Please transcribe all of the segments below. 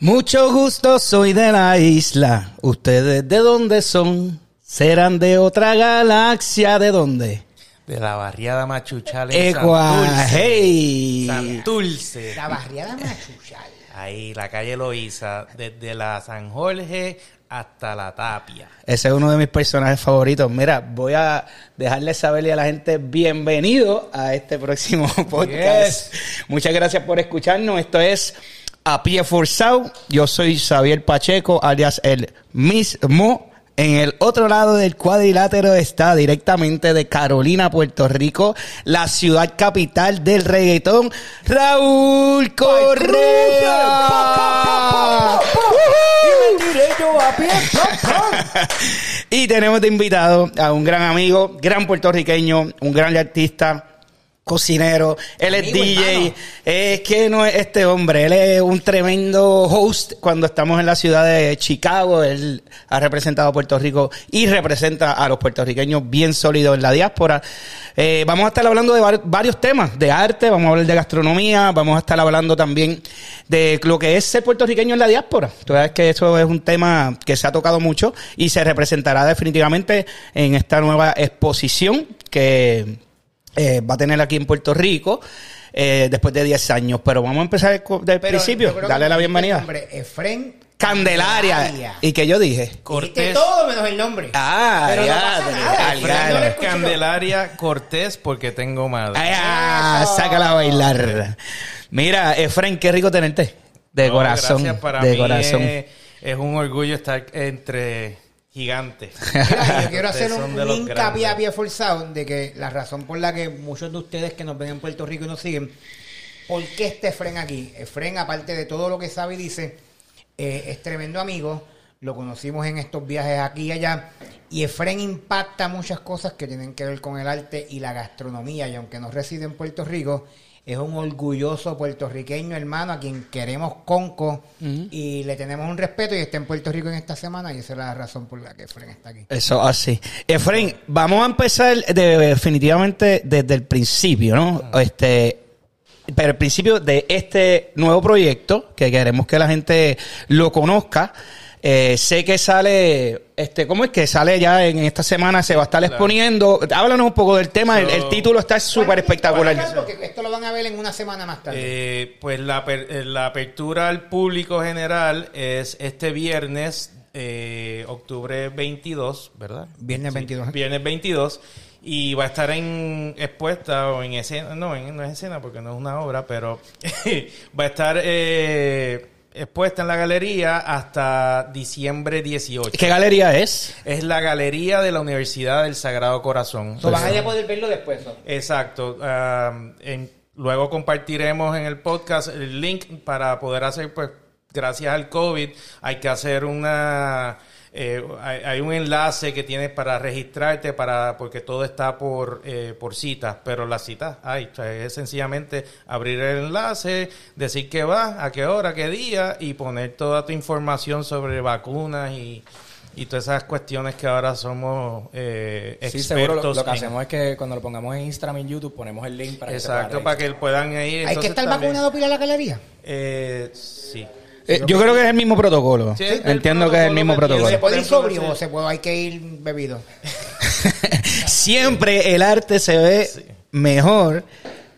Mucho gusto, soy de la isla. ¿Ustedes de dónde son? ¿Serán de otra galaxia? ¿De dónde? De la barriada Machuchal en Santurce. hey. Santurce. La barriada Machuchal. Ahí, la calle Loíza, desde la San Jorge hasta la Tapia. Ese es uno de mis personajes favoritos. Mira, voy a dejarles saberle a la gente bienvenido a este próximo podcast. Muchas gracias por escucharnos. Esto es A Pie Forzado. Yo soy Xavier Pacheco, alias el mismo. En el otro lado del cuadrilátero está directamente de Carolina, Puerto Rico, la ciudad capital del reggaetón, Raúl Correa. Y tenemos de invitado a un gran amigo, gran puertorriqueño, un gran artista, cocinero, él es DJ, hermano. es que no es este hombre, él es un tremendo host cuando estamos en la ciudad de Chicago, él ha representado a Puerto Rico y representa a los puertorriqueños bien sólidos en la diáspora. Eh, vamos a estar hablando de var- varios temas, de arte, vamos a hablar de gastronomía, vamos a estar hablando también de lo que es ser puertorriqueño en la diáspora. Tú sabes que eso es un tema que se ha tocado mucho y se representará definitivamente en esta nueva exposición que eh, va a tener aquí en Puerto Rico eh, después de 10 años. Pero vamos a empezar del Pero principio, darle la bienvenida. el nombre, Efren Candelaria. ¿Y que yo dije? Dijiste Cortés. todo menos el nombre. Ah, Pero no ya, pasa nada. no escucho. Candelaria Cortés porque tengo madre. Ay, ah, Eso. sácala a bailar. Mira, Efren, qué rico tenerte. De No, corazón. gracias, para de mí corazón. Es, es un orgullo estar entre gigantes. Mira, yo quiero hacer un, un hincapié a pie forzado de que la razón por la que muchos de ustedes que nos ven en Puerto Rico y nos siguen, ¿por qué este Efren aquí? Efren, aparte de todo lo que sabe y dice, eh, es tremendo amigo, lo conocimos en estos viajes aquí y allá, y Efren impacta muchas cosas que tienen que ver con el arte y la gastronomía, y aunque no reside en Puerto Rico, es un orgulloso puertorriqueño hermano a quien queremos conco y le tenemos un respeto y está en Puerto Rico en esta semana y esa es la razón por la que Efren está aquí. Eso así. Efren, vamos a empezar de- definitivamente desde el principio, ¿no? Este, pero el principio de este nuevo proyecto, que queremos que la gente lo conozca. Eh, sé que sale, este, ¿cómo es que sale ya en esta semana? Se va a estar exponiendo. Háblanos un poco del tema. el, título está súper espectacular. Porque esto lo van a ver en una semana más tarde. Eh, pues la, eh, la apertura al público general es este viernes, eh, octubre 22, ¿verdad? Viernes 22. Viernes 22. Y va a estar en expuesta o en escena, no, en- no es escena porque no es una obra, pero va a estar eh, expuesta en la galería hasta diciembre 18. ¿Qué galería es? Es la galería de la Universidad del Sagrado Corazón. So, van a poder verlo después. ¿no? Exacto. um, en- luego compartiremos en el podcast el link para poder hacer, pues, gracias al COVID, hay que hacer una... eh, hay, hay un enlace que tienes para registrarte para porque todo está por eh, por citas pero las citas hay o sea, es sencillamente abrir el enlace decir que va a qué hora qué día y poner toda tu información sobre vacunas y y todas esas cuestiones que ahora somos eh, Sí, expertos seguro. Lo, lo que en- hacemos es que cuando lo pongamos en Instagram y en YouTube ponemos el link para que Exacto, para que puedan ir. ¿Hay que estar también- vacunado para ir a la galería? Eh, sí. Eh, yo creo que es el mismo protocolo. Sí, es el Entiendo que es el mismo protocolo. ¿Se puede ir sobrio o se puede, hay que ir bebido? Siempre el arte se ve mejor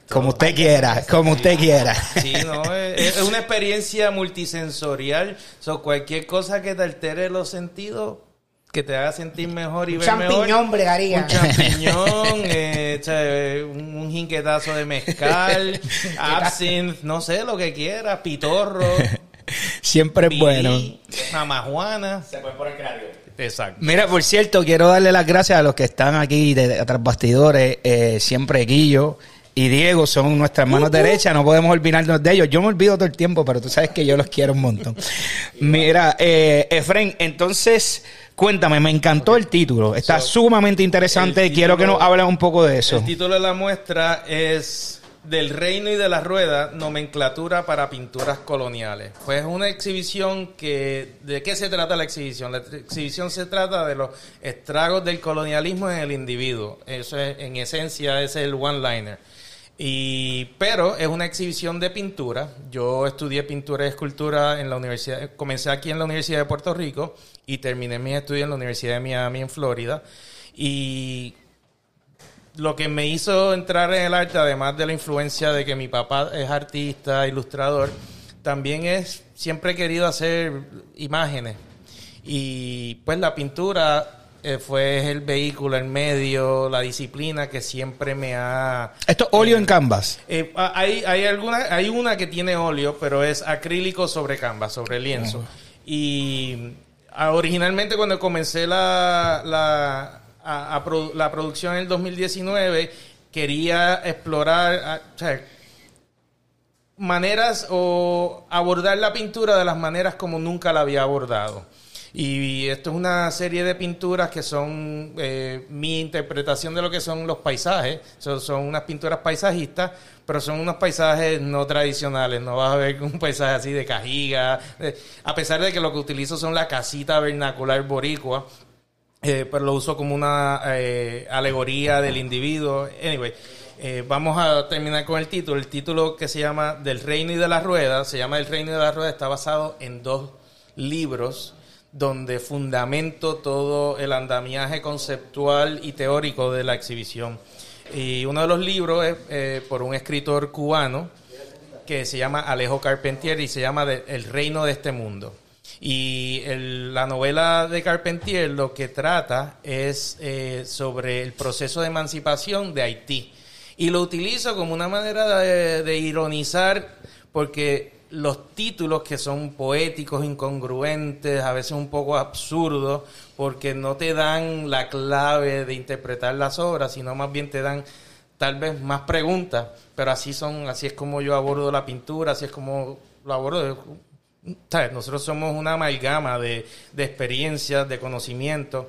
como usted quiera, como usted quiera. Sí, no, es, es una experiencia multisensorial. So, cualquier cosa que te altere los sentidos, que te haga sentir mejor y Un ver champiñón mejor. bregaría. Un champiñón, eh, un, un jinquetazo de mezcal, absinthe, no sé, lo que quieras, pitorro, Siempre es bueno. pirí, mamajuana. Se puede poner creativo. Exacto. Mira, por cierto, quiero darle las gracias a los que están aquí de, de tras bastidores. Eh, siempre Guillo y Diego son nuestras manos derechas, no podemos olvidarnos de ellos. Yo me olvido todo el tiempo, pero tú sabes que yo los quiero un montón. Mira, eh, Efren, entonces, cuéntame, me encantó el título. Está So, sumamente interesante. quiero que nos hables un poco de eso. El título de la muestra es Del reino y de la rueda, nomenclatura para pinturas coloniales. Pues es una exhibición que... ¿De qué se trata la exhibición? La exhibición se trata de los estragos del colonialismo en el individuo. Eso es, en esencia, ese es el one-liner. Y, pero es una exhibición de pintura. Yo estudié pintura y escultura en la universidad, comencé aquí en la Universidad de Puerto Rico y terminé mis estudios en la Universidad de Miami, en Florida. Y lo que me hizo entrar en el arte, además de la influencia de que mi papá es artista, ilustrador, también es, siempre he querido hacer imágenes. Y pues la pintura eh, fue el vehículo, el medio, la disciplina que siempre me ha... Esto es óleo en canvas. Eh, ah, hay, hay, alguna, hay una que tiene óleo, pero es acrílico sobre canvas, sobre lienzo. Y ah, originalmente cuando comencé la, la, la producción en el 2019, quería explorar maneras o abordar la pintura de las maneras como nunca la había abordado. Y esto es una serie de pinturas que son eh, mi interpretación de lo que son los paisajes. Son, son unas pinturas paisajistas, pero son unos paisajes no tradicionales. No vas a ver un paisaje así de cajiga. eh, a pesar de que lo que utilizo son la casita vernacular boricua. Eh, pero lo uso como una eh, alegoría del individuo. Anyway, eh, vamos a terminar con el título. El título que se llama Del Reino y de la Rueda, se llama El Reino y de la Rueda, está basado en dos libros donde fundamento todo el andamiaje conceptual y teórico de la exhibición. Y uno de los libros es eh, por un escritor cubano que se llama Alejo Carpentier y se llama El Reino de este Mundo. Y el- la novela de Carpentier lo que trata es eh, sobre el proceso de emancipación de Haití. Y lo utilizo como una manera de, ironizar porque los títulos que son poéticos, incongruentes, a veces un poco absurdos, porque no te dan la clave de interpretar las obras, sino más bien te dan tal vez más preguntas, pero así son, así es como yo abordo la pintura, así es como lo abordo. ¿Sabes? Nosotros somos una amalgama de, de experiencias, de conocimientos,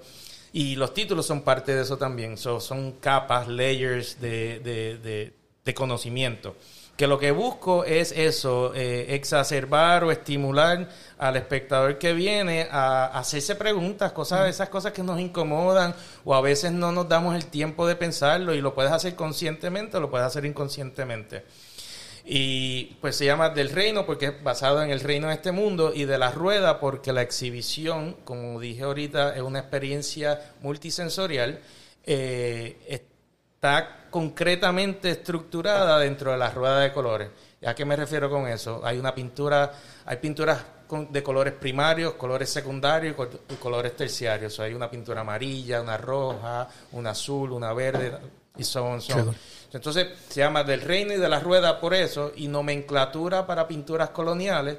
y los títulos son parte de eso también. So, son capas, layers de, de, de- de conocimiento. Que lo que busco es eso, eh, exacerbar o estimular al espectador que viene a hacerse preguntas, cosas, esas cosas que nos incomodan o a veces no nos damos el tiempo de pensarlo y lo puedes hacer conscientemente o lo puedes hacer inconscientemente. Y pues se llama Del Reino porque es basado en el reino de este mundo y de la rueda porque la exhibición, como dije ahorita, es una experiencia multisensorial. eh, está concretamente estructurada dentro de la rueda de colores. ¿Y ¿A qué me refiero con eso? Hay una pintura, hay pinturas de colores primarios, colores secundarios y colores terciarios. hay una pintura amarilla, una roja, una azul, una verde y so on, so on. Entonces se llama del reino y de la rueda por eso y nomenclatura para pinturas coloniales.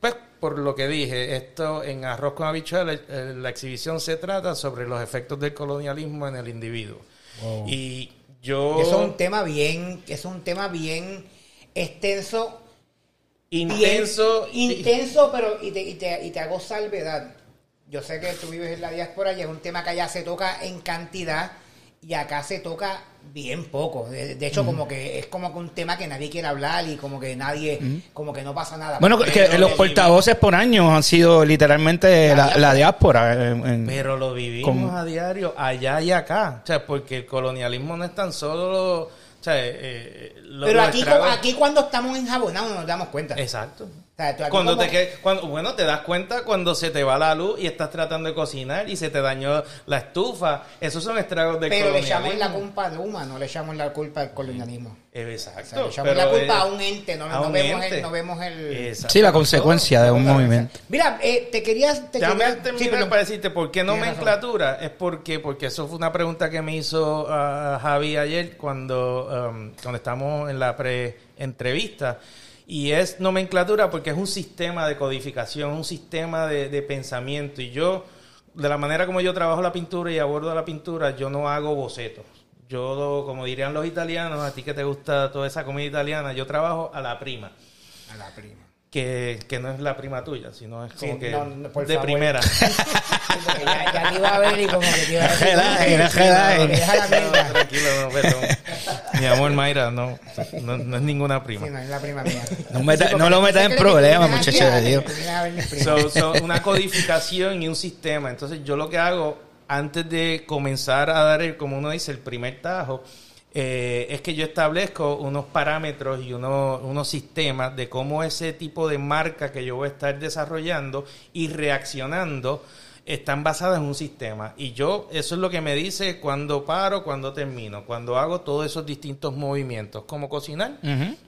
Pues por lo que dije, esto en Arroz con Habichuelas, eh, la exhibición se trata sobre los efectos del colonialismo en el individuo. Y yo... Eso es un tema bien, es un tema bien extenso, intenso. bien intenso, pero y te, y te, y te hago salvedad. Yo sé que tú vives en la diáspora y es un tema que allá se toca en cantidad y acá se toca bien poco. De, de hecho, como que es como que un tema que nadie quiere hablar y como que nadie, como que no pasa nada. Bueno, Pero que los lo portavoces por años han sido literalmente la, la diáspora. en- en- Pero lo vivimos Con- a diario, allá y acá. O sea, porque el colonialismo no es tan solo... O sea, eh, eh, lo- Pero aquí, aquí cuando estamos enjabonados nos damos cuenta. Exacto. O sea, tú aquí Cuando como- te que- cuando, bueno, te das cuenta cuando se te va la luz y estás tratando de cocinar y se te dañó la estufa. Esos son estragos del Pero le echamos la culpa al humano, no le echamos la culpa al colonialismo. Eh, O Exacto. sea, le echamos pero, la culpa a un ente, no, a no un vemos ente. el, no vemos el... Exacto. sí, la consecuencia de un movimiento. Mira, eh, te querías... Te Déjame quería- terminar sí, perdón. para decirte por qué Tienes nomenclatura. Es porque, porque eso fue una pregunta que me hizo ah, Javi ayer cuando, um, cuando estamos en la pre-entrevista. Y es nomenclatura porque es un sistema de codificación, un sistema de, de pensamiento. Y yo, de la manera como yo trabajo la pintura y abordo la pintura, yo no hago bocetos. Yo, como dirían los italianos, a ti que te gusta toda esa comida italiana, yo trabajo a la prima. A la prima. Que, que no es la prima tuya, sino es como Sí, que no, no, por de favor. primera. Sí, ya, ya te iba a ver y como que te iba a decir... Tranquilo, no, perdón. Mi amor, Mayra, no, no, no es ninguna prima. Sí, no, es la prima mía. No meta- lo metas en cree que problemas, tú vienes muchacho aquí a- de Dios. so, una codificación y un sistema. Entonces, yo lo que hago antes de comenzar a dar, el, como uno dice, el primer tajo, eh, es que yo establezco unos parámetros y unos, unos sistemas de cómo ese tipo de marca que yo voy a estar desarrollando y reaccionando están basadas en un sistema. Y yo, eso es lo que me dice cuando paro, cuando termino, cuando hago todos esos distintos movimientos, como cocinar.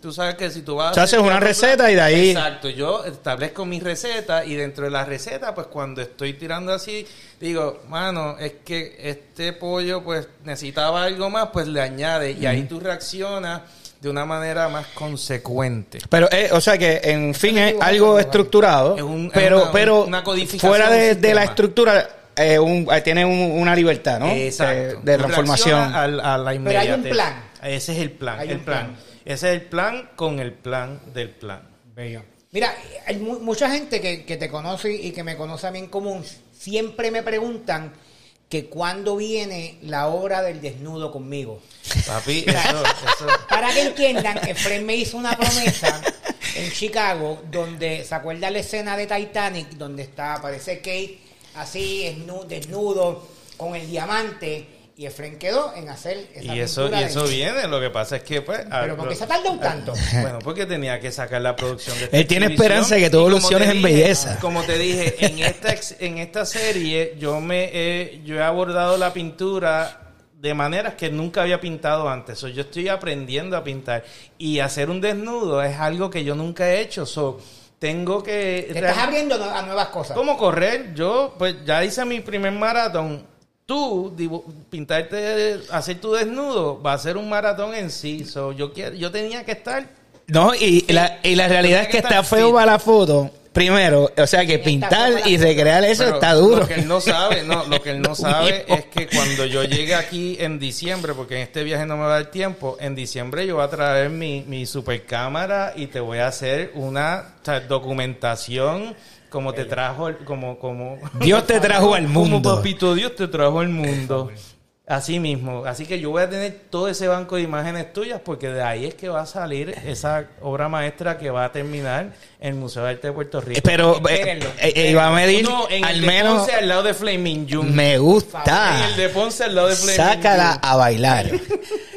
Tú sabes que si tú vas... Tú haces una receta y de ahí... Exacto, yo establezco mi receta y dentro de la receta, pues cuando estoy tirando así, digo, mano, es que este pollo pues necesitaba algo más, pues le añade y ahí tú reaccionas de una manera más consecuente. Pero, eh, o sea que, en fin, es algo estructurado, Es un- es pero, una- pero una codificación fuera de, la estructura, eh, un- eh, tiene un- una libertad, ¿no? Exacto. De, de transformación. al- a, la Pero hay un inmediatez. plan. Ese es el plan, Hay el un plan. plan. Ese es el plan con el plan del plan. Bello. Mira, hay mu- mucha gente que, que te conoce y que me conoce a mí en común, siempre me preguntan que cuándo viene la hora del desnudo conmigo. Papi, eso, eso. Para que entiendan, Efraín me hizo una promesa en Chicago, donde se acuerda la escena de Titanic, donde está, aparece Kate así, desnu- desnudo, con el diamante, y Efraín quedó en hacer esa Y eso, y de- eso viene, lo que pasa es que pues... Pero ¿por qué se ha tardado tanto? Bueno, porque tenía que sacar la producción de Él tiene esperanza de que tú evoluciones en belleza. Como te dije, en esta, en esta serie yo me he, yo he abordado la pintura de maneras que nunca había pintado antes. So, yo estoy aprendiendo a pintar. Y hacer un desnudo es algo que yo nunca he hecho. So, tengo que... Te estás abriendo a nuevas cosas. ¿Cómo correr? Yo, pues ya hice mi primer maratón. Tú, pintarte, hacer tu desnudo, va a ser un maratón en sí. So, yo, quiero, yo tenía que estar No, y la, y la realidad es que está feo para la foto. Primero, o sea que pintar y recrear eso Pero está duro. Lo que él no sabe, no, lo que él no sabe es que cuando yo llegue aquí en diciembre, porque en este viaje no me va a dar tiempo, en diciembre yo voy a traer mi, mi super cámara y te voy a hacer una o sea, documentación como te trajo, el- como, como, Dios te trajo al como mundo. papito Dios te trajo al mundo. Así mismo. Así que yo voy a tener todo ese banco de imágenes tuyas porque de ahí es que va a salir esa obra maestra que va a terminar en el Museo de Arte de Puerto Rico. Pero eh, eh, eh, iba a medir en al el de menos Ponce al lado de Flaming June. me En gusta. el de Ponce al lado de Flaming Sácala June. a bailar.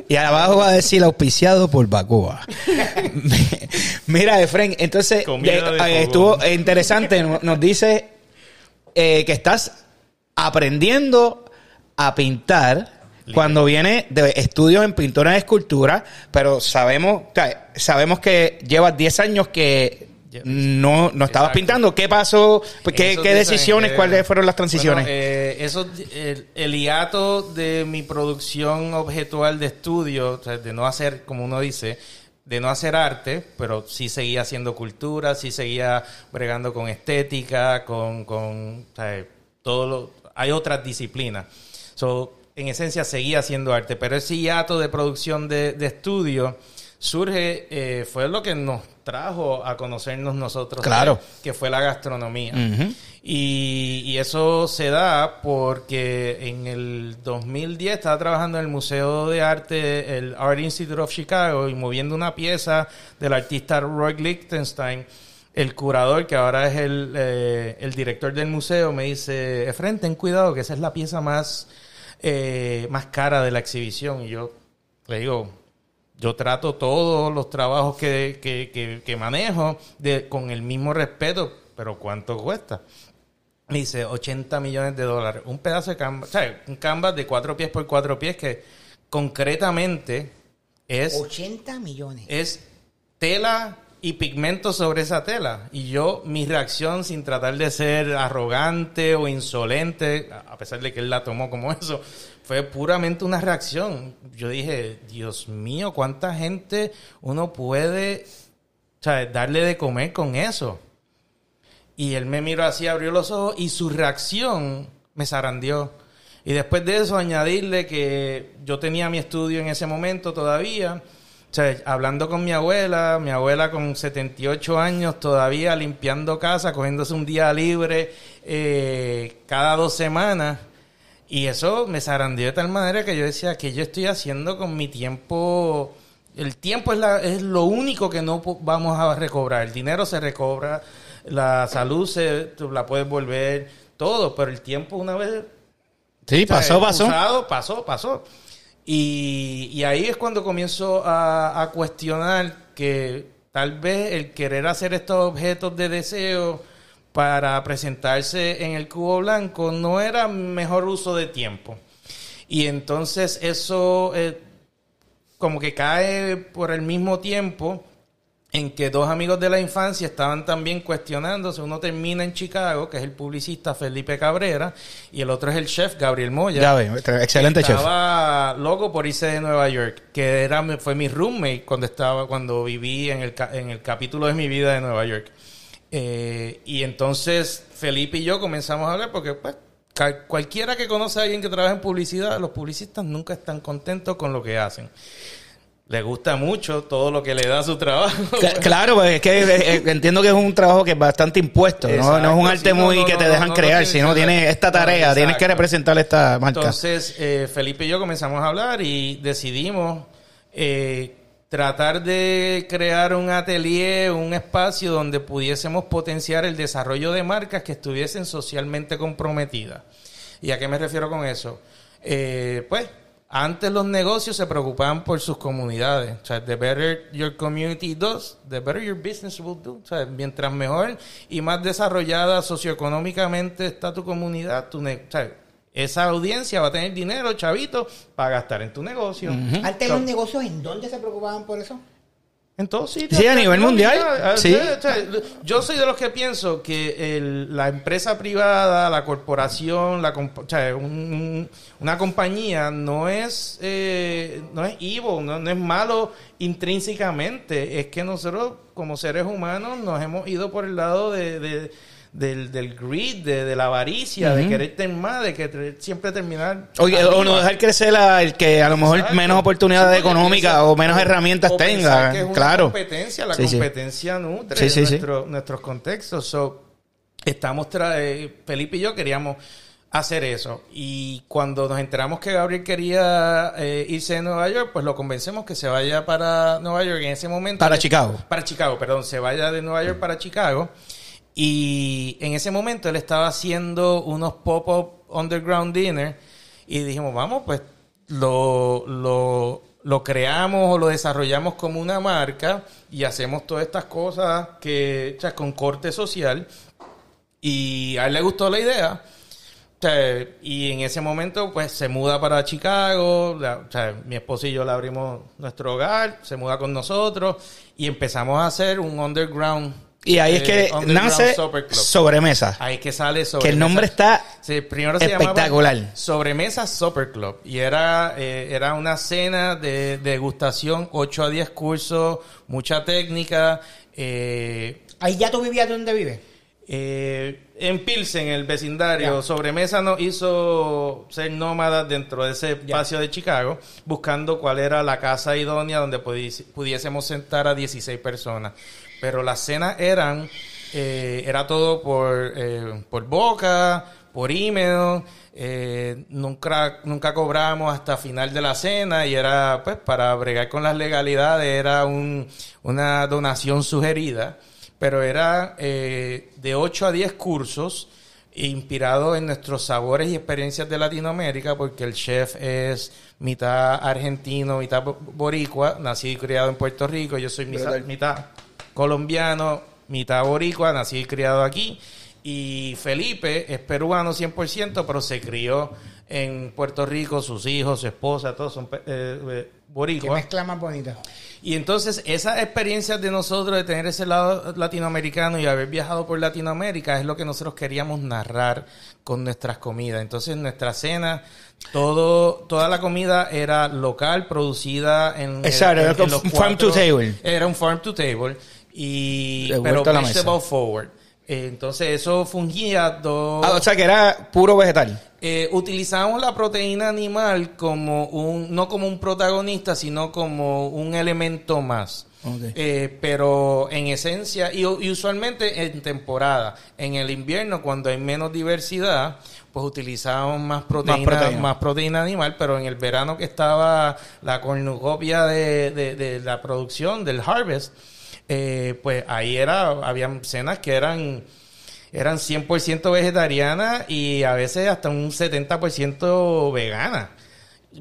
Y abajo va a decir auspiciado por Bacoa. Mira, Efren, entonces eh, de eh, estuvo interesante. Nos dice que estás aprendiendo a pintar cuando viene de estudios en pintura y escultura, pero sabemos, sabemos que llevas 10 años que no, no estabas Exacto. pintando. ¿Qué pasó? ¿Qué, qué decisiones? ¿Cuáles fueron las transiciones? Bueno, eh, eso, el, el hiato de mi producción objetual de estudio, o sea, de no hacer, como uno dice, de no hacer arte, pero sí seguía haciendo cultura, sí seguía bregando con estética, con, con o sea, todo lo, hay otras disciplinas. So, en esencia seguía haciendo arte, pero ese hiato de producción de, de estudio surge, eh, fue lo que nos trajo a conocernos nosotros, Claro. que fue la gastronomía. Y, y eso se da porque en el 2010 estaba trabajando en el Museo de Arte, el Art Institute of Chicago, y moviendo una pieza del artista Roy Lichtenstein. El curador, que ahora es el, eh, el director del museo, me dice, Efren, ten cuidado, que esa es la pieza más, eh, más cara de la exhibición. Y yo le digo, yo trato todos los trabajos que, que, que- que manejo de, con el mismo respeto, pero ¿cuánto cuesta? Me dice 80 millones de dólares. Un pedazo de canvas, o sea, un canvas de cuatro pies por cuatro pies que concretamente es, 80 millones. es tela y pigmento sobre esa tela. Y yo, mi reacción, sin tratar de ser arrogante o insolente, a pesar de que él la tomó como eso, fue puramente una reacción. Yo dije, Dios mío, ¿cuánta gente uno puede o sea, darle de comer con eso? Y él me miró así, abrió los ojos y su reacción me zarandeó. Y después de eso añadirle que yo tenía mi estudio en ese momento todavía. O sea, hablando con mi abuela, mi abuela con 78 años todavía limpiando casa, cogiéndose un día libre eh, cada dos semanas. Y eso me zarandeó de tal manera que yo decía, que yo estoy haciendo con mi tiempo? El tiempo es, la- es lo único que no vamos a recobrar. El dinero se recobra, la salud se tú la puedes volver, todo, pero el tiempo una vez sí, o sea, pasó, pasó. usado, pasó, pasó. Y, ahí es cuando comienzo a, a cuestionar que tal vez el querer hacer estos objetos de deseo para presentarse en el cubo blanco no era mejor uso de tiempo. Y entonces eso eh, como que cae por el mismo tiempo en que dos amigos de la infancia estaban también cuestionándose. Uno termina en Chicago, que es el publicista Felipe Cabrera, y el otro es el chef Gabriel Moya. Gaby, excelente chef. Estaba loco por irse de Nueva York, que era fue mi roommate cuando estaba cuando viví en el, en el capítulo de mi vida de Nueva York. Eh, y entonces Felipe y yo comenzamos a hablar porque pues cualquiera que conoce a alguien que trabaja en publicidad, los publicistas nunca están contentos con lo que hacen. Le gusta mucho todo lo que le da su trabajo. Cla- Claro, pues es que entiendo que es un trabajo que es bastante impuesto, ¿no? Exacto, No es un arte muy no, que te dejan no, crear, sino tienes esta tarea, tienes que representar esta marca. Entonces, eh, Felipe y yo comenzamos a hablar y decidimos eh, tratar de crear un atelier, un espacio donde pudiésemos potenciar el desarrollo de marcas que estuviesen socialmente comprometidas. ¿Y a qué me refiero con eso? Eh, pues, antes los negocios se preocupaban por sus comunidades. O sea, the better your community does, the better your business will do. O sea, mientras mejor y más desarrollada socioeconómicamente está tu comunidad, tu o sea, esa audiencia va a tener dinero, chavito, para gastar en tu negocio. Antes So, los negocios, ¿en dónde se preocupaban por eso? En todos sitios. Sí, a nivel mundial, sí. Yo soy de los que pienso que el- la empresa privada, la corporación, la o sea, un- un- una compañía no es eh, no es evil, no, no es malo intrínsecamente. Es que nosotros como seres humanos nos hemos ido por el lado de, de- del, del greed, de, de la avaricia, de querer tener más, de que siempre terminar. Oye, o no dejar crecer el que a lo mejor Exacto. menos oportunidades económicas o menos herramientas o tenga. que es una claro. competencia, la Sí, competencia nutre Sí, sí, sí. nuestro- nuestros contextos. So, estamos tra- eh, Felipe y yo queríamos hacer eso. Y cuando nos enteramos que Gabriel quería eh, irse de Nueva York, pues lo convencemos que se vaya para Nueva York en ese momento. Para Chicago. Para Chicago, perdón, se vaya de Nueva York para Chicago. Y en ese momento él estaba haciendo unos pop-up underground dinner y dijimos, vamos, pues lo, lo, lo creamos o lo desarrollamos como una marca y hacemos todas estas cosas que, con corte social. Y a él le gustó la idea. Y en ese momento, pues se muda para Chicago. mi esposo y yo le abrimos nuestro hogar, se muda con nosotros y empezamos a hacer un underground. Y ahí es eh, que nace sobremesa. Ahí es que sale sobre Que el nombre está Sí, primero se espectacular. llamaba Sobremesa Supper Club. Y era, eh, era una cena de degustación, 8 a 10 cursos, mucha técnica. Eh, Ahí ya tú vivías donde vives. eh, en Pilsen, el vecindario, Ya. Sobremesa nos hizo ser nómadas dentro de ese espacio de Chicago, buscando cuál era la casa idónea donde pudi- pudiésemos sentar a 16 personas. Pero las cenas eran, eh, era todo por, eh, por boca, por email, eh, nunca, nunca cobramos hasta final de la cena y era, pues, para bregar con las legalidades, era un, una donación sugerida pero era eh, de 8 a 10 cursos inspirados en nuestros sabores y experiencias de Latinoamérica, porque el chef es mitad argentino, mitad bo- boricua, nacido y criado en Puerto Rico, yo soy mitad, mitad colombiano, mitad boricua, nacido y criado aquí, y Felipe es peruano 100%, pero se crió en Puerto Rico, sus hijos, su esposa, todos son pe- eh, eh, Qué boricuas. mezcla más bonita. Y entonces esas experiencias de nosotros de tener ese lado latinoamericano y haber viajado por Latinoamérica es lo que nosotros queríamos narrar con nuestras comidas. Entonces nuestra cena, todo, toda la comida era local, producida en, Exacto, en- era farm to table. Era un farm to table y De pero la mesa. forward. Eh, Entonces eso fungía dos Ah, o sea que era puro vegetal. eh, utilizamos la proteína animal como un, no como un protagonista, sino como un elemento más. Eh, pero en esencia, y, y usualmente en temporada, en el invierno, cuando hay menos diversidad, pues utilizamos más proteína, más proteína. proteína, animal, pero en el verano que estaba la cornucopia de, de- de la producción, del harvest, eh, pues ahí era, habían cenas que eran eran 100% vegetarianas y a veces hasta un 70% veganas.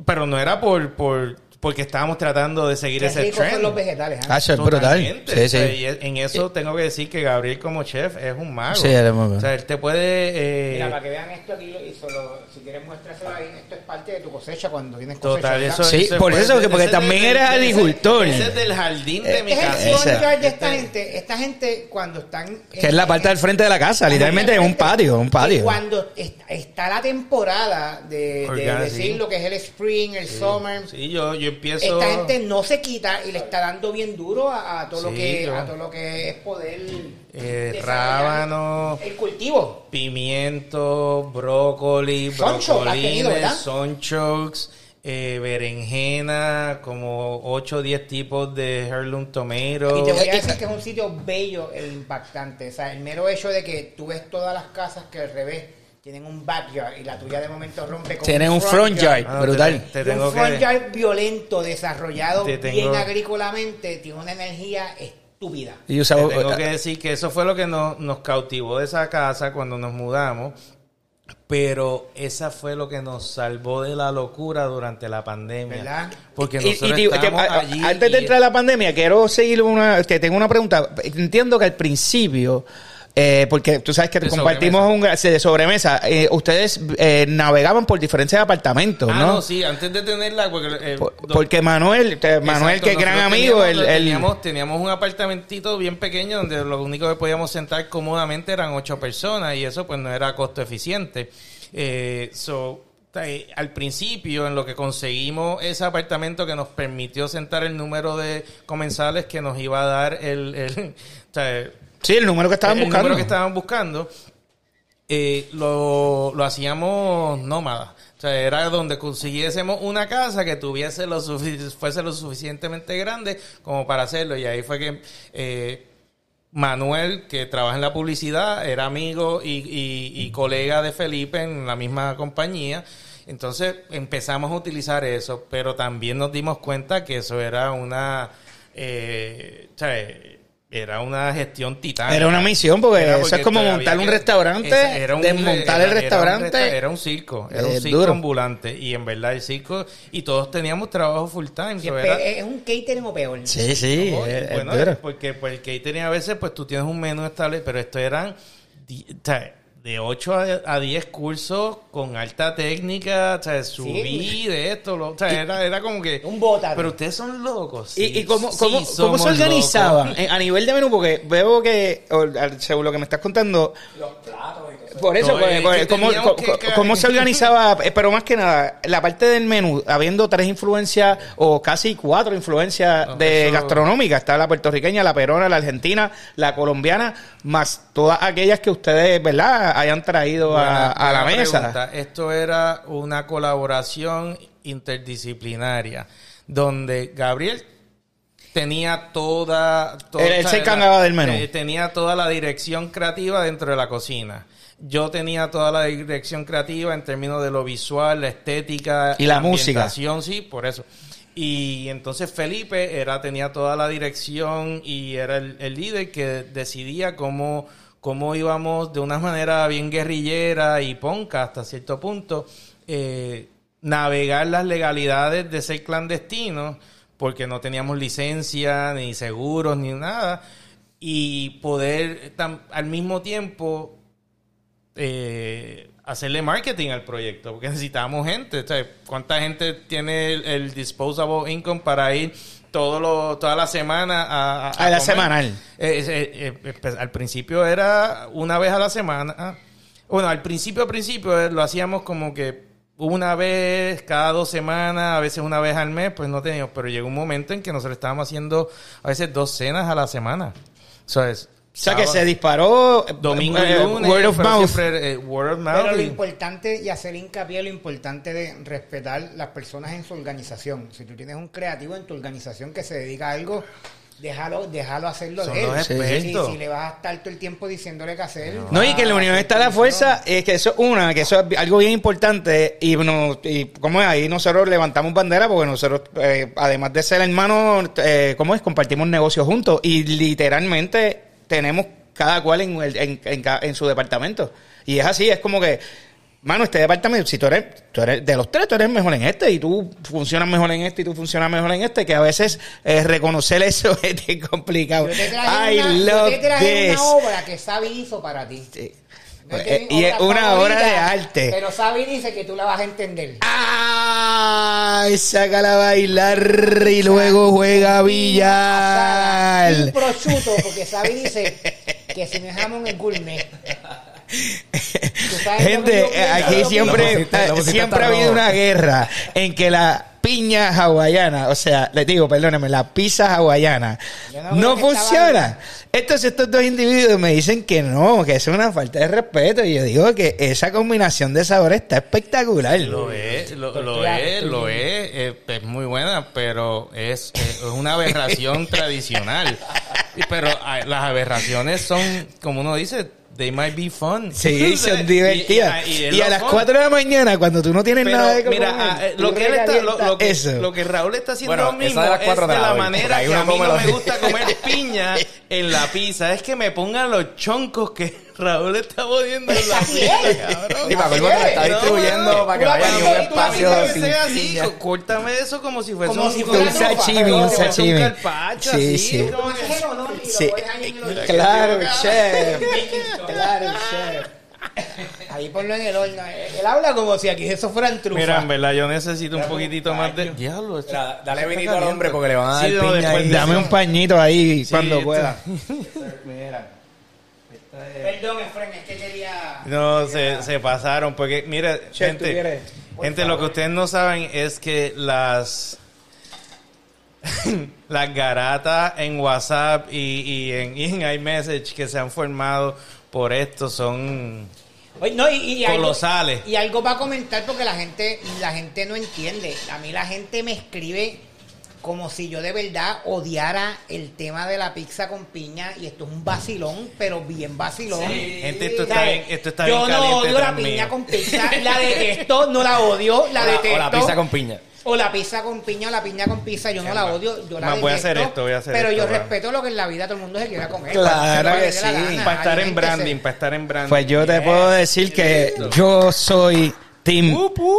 Pero no era por, por porque estábamos tratando de seguir Qué ese ricos trend. son los vegetales. ¿ah? Ah, es brutal. Sí, O sea, sí. y en eso tengo que decir que Gabriel como chef es un mago. Sí. O sea, él te puede... eh, Mira, para que vean esto aquí, solo, si quieres muéstraselo ahí, esto es parte de tu cosecha cuando tienes cosecha. Total, ¿verdad? eso, Sí, eso por eso, que- porque también del- eres agricultor. Ese es del jardín de mi Este es casa. el de esta Este- gente. Esta gente cuando están... Que es la parte del frente de la casa, literalmente es un patio, un Y patio. cuando est- está la temporada de, decir sí. lo que es el spring, el summer, Sí, yo, yo empiezo... esta gente no se quita y le está dando bien duro a, a todo lo que a todo lo que es poder Eh, rábano, el cultivo. pimiento, brócoli, brocolines, sonchos, eh, berenjena, como 8 o 10 tipos de heirloom tomato. Y te voy a decir que es un sitio bello e impactante. O sea, el mero hecho de que tú ves todas las casas que al revés tienen un backyard y la tuya de momento rompe con Tienen un front yard, Ah, brutal. te Y tengo un front que- yard violento, desarrollado Te tengo- bien agrícolamente, tiene una energía estúpida. Y Te tengo que decir que eso fue lo que nos, nos cautivó de esa casa cuando nos mudamos. Pero esa fue lo que nos salvó de la locura durante la pandemia. ¿Verdad? Porque Y- y nosotros digo, estábamos a- allí antes de y- entrar a la pandemia, quiero seguir una. Te tengo una pregunta. Entiendo que al principio. Eh, porque tú sabes que De compartimos un sí, de sobremesa. eh, ustedes eh, navegaban por diferentes apartamentos, Ah, ¿no? no, sí, antes de tenerla, porque, eh, Por- porque Manuel, Manuel, que gran amigo, teníamos- el, el- teníamos, teníamos un apartamentito bien pequeño donde lo único que podíamos sentar cómodamente eran ocho personas y eso pues no era costo eficiente. Eh, so, eh, al principio, en lo que conseguimos ese apartamento que nos permitió sentar el número de comensales que nos iba a dar el, sí, el número que estaban el buscando. número que estaban buscando, eh, lo, lo hacíamos nómada. O sea, era donde consiguiésemos una casa que tuviese lo fuese lo suficientemente grande como para hacerlo. Y ahí fue que eh, Manuel, que trabaja en la publicidad, era amigo y, y- y colega de Felipe en la misma compañía. Entonces empezamos a utilizar eso, pero también nos dimos cuenta que eso era una... eh, o sea, era una gestión titánica. Era una misión, porque Era eso es como montar un restaurante, era un- desmontar era- el era un restaurante. resta- Era un circo, era un circo duro. ambulante. Y en verdad el circo, y todos teníamos trabajo full time. So es, era- es un catering o peor. Sí, sí, bueno, duro. porque pues, el catering a veces pues tú tienes un menú estable, pero esto eran di- o sea, de 8 a, a 10 cursos con alta técnica, o sea, subí de esto, lo- o sea, era, era como que... Un bótalo. Pero ustedes son locos. ¿Y, sí, y cómo, sí cómo, cómo se organizaban locos. A nivel de menú? Porque veo que, según lo que me estás contando, Los platos y. por eso, No, es que ¿cómo, que cómo se organizaba? Eh, Pero más que nada, la parte del menú, habiendo tres influencias o casi cuatro influencias No, de eso- gastronómicas, está la puertorriqueña, la perona, la argentina, la colombiana, más todas aquellas que ustedes, ¿verdad?, hayan traído a, la mesa. pregunta. Esto era una colaboración interdisciplinaria donde Gabriel tenía toda, toda Él- él se encargaba del menú. eh, tenía toda la dirección creativa dentro de la cocina. Yo tenía toda la dirección creativa en términos de lo visual, la estética Y la música. ambientación, sí, por eso. Y entonces Felipe era, tenía toda la dirección y era el, el líder que decidía cómo, cómo íbamos de una manera bien guerrillera y ponca hasta cierto punto, eh, navegar las legalidades de ser clandestinos, porque no teníamos licencia, ni seguros, ni nada, y poder tam- al mismo tiempo eh, hacerle marketing al proyecto, porque necesitamos gente. O sea, ¿Cuánta gente tiene el, el disposable income para ir todo lo, toda la semana a, A la comer? semanal. Eh, eh, eh, pues, al principio era una vez a la semana. Ah, Bueno, al principio, al principio lo hacíamos como que una vez cada dos semanas, a veces una vez al mes, pues no teníamos. Pero llegó un momento en que nosotros estábamos haciendo a veces dos cenas a la semana. So, es O sea, que se disparó eh, Domingo eh, y lunes. word of pero mouth. siempre, eh, word of mouth. Pero lo importante y hacer hincapié lo importante de respetar las personas en su organización. Si tú tienes un creativo en tu organización que se dedica a algo, déjalo, déjalo hacerlo Son de él. los Si, si le vas a estar todo el tiempo diciéndole qué hacer. No, y que en la unión está la fuerza, es que eso es una, que eso es algo bien importante, y, no, y como es ahí nosotros levantamos bandera, porque nosotros, eh, además de ser hermanos, eh, ¿cómo es? Compartimos negocios juntos, y literalmente tenemos cada cual en, el- en, en su departamento. Y es así, es como que mano, este departamento, si tú eres, tú eres, de los tres, tú eres mejor en este y tú funcionas mejor en este y tú funcionas mejor en este, que a veces eh, reconocer eso es complicado. Yo te I traje, una, yo love te traje this. una obra que Sabi hizo para ti. Sí. Eh, y es una obra de arte. Pero Sabi dice que tú la vas a entender. ¡Ay! Sácala a bailar y luego juega billar. Un prosciutto, porque Sabi dice que si es jamón es gourmet. Gente, aquí siempre, siempre ha habido una guerra en que la piña hawaiana, o sea, les digo, perdónenme, la pizza hawaiana no funciona. Entonces estos dos individuos me dicen que no, que es una falta de respeto. Y yo digo que esa combinación de sabores está espectacular. Lo es, lo, lo es, lo es, eh, es muy buena, pero es, es una aberración tradicional. Pero ah, las aberraciones son, como uno dice, they might be fun. Sí, son divertidas. y- Y, y es a las fun. 4 de la mañana, cuando tú no tienes Pero, nada de comer, mira, ah, eh, lo que él está, lo, que, eso. lo que Raúl está haciendo Bueno, mismo de las es de la manera que a mí no me gusta comer piña en la pizza. Es que me pongan los choncos que Raúl está poniendo en la es. cabrón. Y para colmo te la está No, distribuyendo no, para que un pones- tú la espacio así, córtame eso como si fuese Como un, si un fuera sashimi, un si fuese sashimi. un carpaccio, Sí, así, sí. Sí. pones ahí en el horno. Claro, chef. Claro, chef. Ahí ponlo en el horno. Él habla como si aquí eso fueran trufas. Mira, en verdad, yo necesito un poquito más de... Diablo, esto Mira, dale vinito al hombre porque le van a dar Sí, no, piña después ahí. Dame un pañito ahí Sí, cuando pueda. Perdón, Efren, es que quería... No, se, se pasaron porque, mira, Chef, ¿tú gente, quieres? gente lo que ustedes no saben es que las las garatas en WhatsApp y, y en, y en iMessage que se han formado por esto son Oye, no, y, y algo- y algo para comentar porque la gente, la gente no entiende. A mí la gente me escribe como si yo de verdad odiara el tema de la pizza con piña y esto es un vacilón, pero bien vacilón. Gente, esto está bien- esto está yo bien no caliente odio la piña mío. con pizza, la detesto, no la odio, la O la- detesto. O la pizza con piña. O la pizza con piña o la piña con pizza, yo no la odio, yo la Más, voy a hacer esto, voy a hacer Pero esto, yo respeto lo que en la vida todo el mundo se quiera comer. Claro que la sí. para estar en branding, para estar en branding. Pues yo te puedo decir que yo soy Team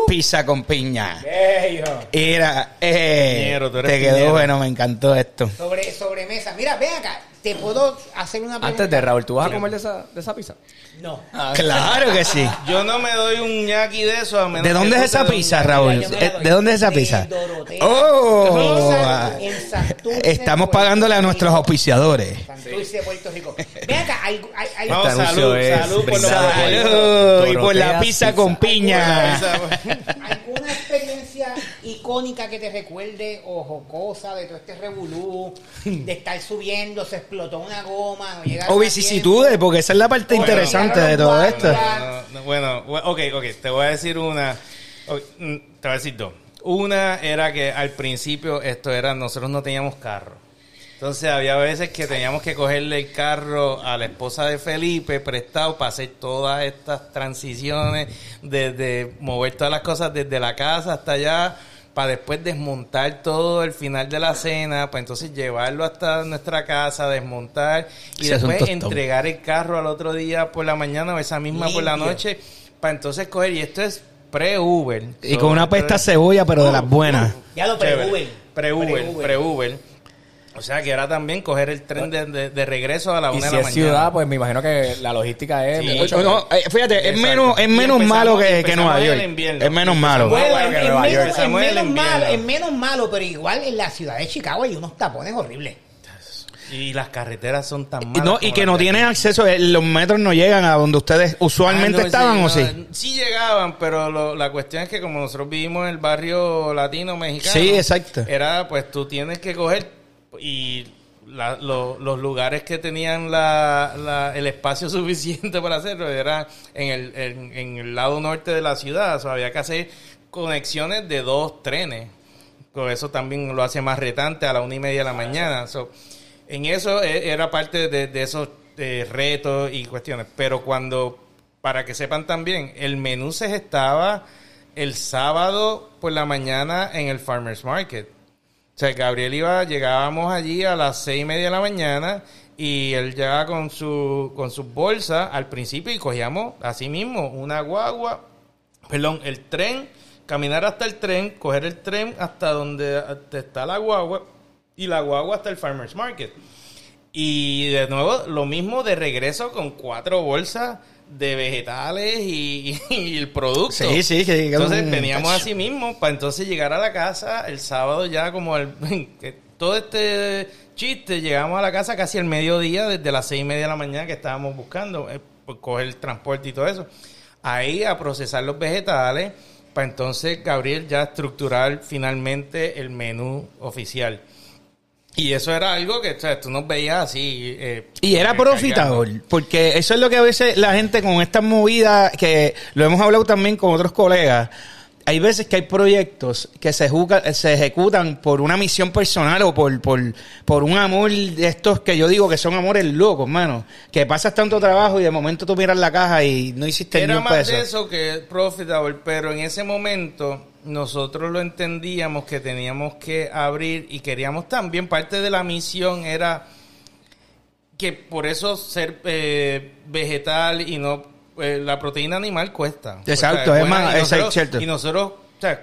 Pizza con piña. Bello. Era, eh, Piñero, te quedó piñero. bueno, me encantó esto. Sobre, sobremesa. Mira, ven acá. ¿Te puedo hacer una pregunta? Antes de Raúl, ¿tú vas a comer de esa, de esa pizza? No. Claro que sí. Yo no me doy un ñaki de eso a menos ¿De dónde es esa pizza. Raúl? ¿De dónde es esa pizza? Dorotea. Oh, Pizza en Santurce, estamos Puerto pagándole a Rico. nuestros auspiciadores. Santurce, Puerto Rico. Ven acá, hay, hay, salud, salud por Salud, y por la pizza Pizza. con piña. ¿Alguna experiencia icónica que te recuerde o jocosa de todo este revolú, de estar subiendo, se explotó una goma, o llegar O vicisitudes, porque esa es la parte Bueno, interesante de todo guardias. esto. No, no, bueno, ok, ok, te voy a decir una. ok, mm, te voy a decir dos. Una era que al principio esto era, nosotros no teníamos carro. Entonces había veces que teníamos que cogerle el carro a la esposa de Felipe prestado para hacer todas estas transiciones, desde mover todas las cosas desde la casa hasta allá, para después desmontar todo el final de la cena, para entonces llevarlo hasta nuestra casa, desmontar y Ese después entregar el carro al otro día por la mañana o esa misma por la noche, para entonces coger, y esto es pre-Uber. Y con una pesta cebolla, pero de las buenas. Ya lo Chévere. pre-Uber. Pre-Uber, Pre-Uber. pre-Uber. O sea que era también coger el tren de, de- de regreso a la Y una si de la es mañana. ciudad, pues me imagino que la logística es... Sí. mucho No, eh, fíjate, es menos, es menos malo que, que Nueva York. Es menos malo. Nueva menos, malo, pero igual en la ciudad de Chicago hay unos tapones horribles. Y las carreteras son tan malas. no, y que no tienen acceso, eh, los metros no llegan a donde ustedes usualmente Ah, no, estaban, ¿o no, sí? Sí llegaban, pero lo- la cuestión es que como nosotros vivimos en el barrio latino mexicano. Sí, exacto. Era, pues tú tienes que coger y la- lo- los lugares que tenían la, la- el espacio suficiente para hacerlo era en el, en, en el lado norte de la ciudad. O sea, había que hacer conexiones de dos trenes. Por eso también lo hace más retante a la una y media de la mañana. So, en eso e- era parte de, de esos eh, retos y cuestiones. Pero cuando, para que sepan también, el menú se gestaba el sábado por la mañana en el Farmers Market. O sea, Gabriel iba, llegábamos allí a las seis y media de la mañana y él llegaba con su con sus bolsas al principio y cogíamos así mismo una guagua perdón, el tren, caminar hasta el tren, coger el tren hasta donde está la guagua y la guagua hasta el farmer's market. Y de nuevo, lo mismo de regreso con cuatro bolsas de vegetales y, el producto. Sí, sí, que Entonces veníamos así mismo para entonces llegar a la casa el sábado ya como el, todo este chiste, llegamos a la casa casi al mediodía, desde las seis y media de la mañana que estábamos buscando, eh, pues, coger el transporte y todo eso. Ahí a procesar los vegetales para entonces Gabriel ya estructurar finalmente el menú oficial. Y eso era algo que o sea, tú nos veías así. Eh, y era profitador, porque eso es lo que a veces la gente con estas movidas, que lo hemos hablado también con otros colegas, hay veces que hay proyectos que se, se ejecutan por una misión personal o por, por, por un amor de estos que yo digo que son amores locos, mano. Que pasas tanto trabajo y de momento tú miras la caja y no hiciste Era ni un más de eso que profitable, pero en ese momento nosotros lo entendíamos que teníamos que abrir y queríamos también, parte de la misión era que por eso ser eh, vegetal y no eh, la proteína animal cuesta. Exacto, es, más, es cierto. Y nosotros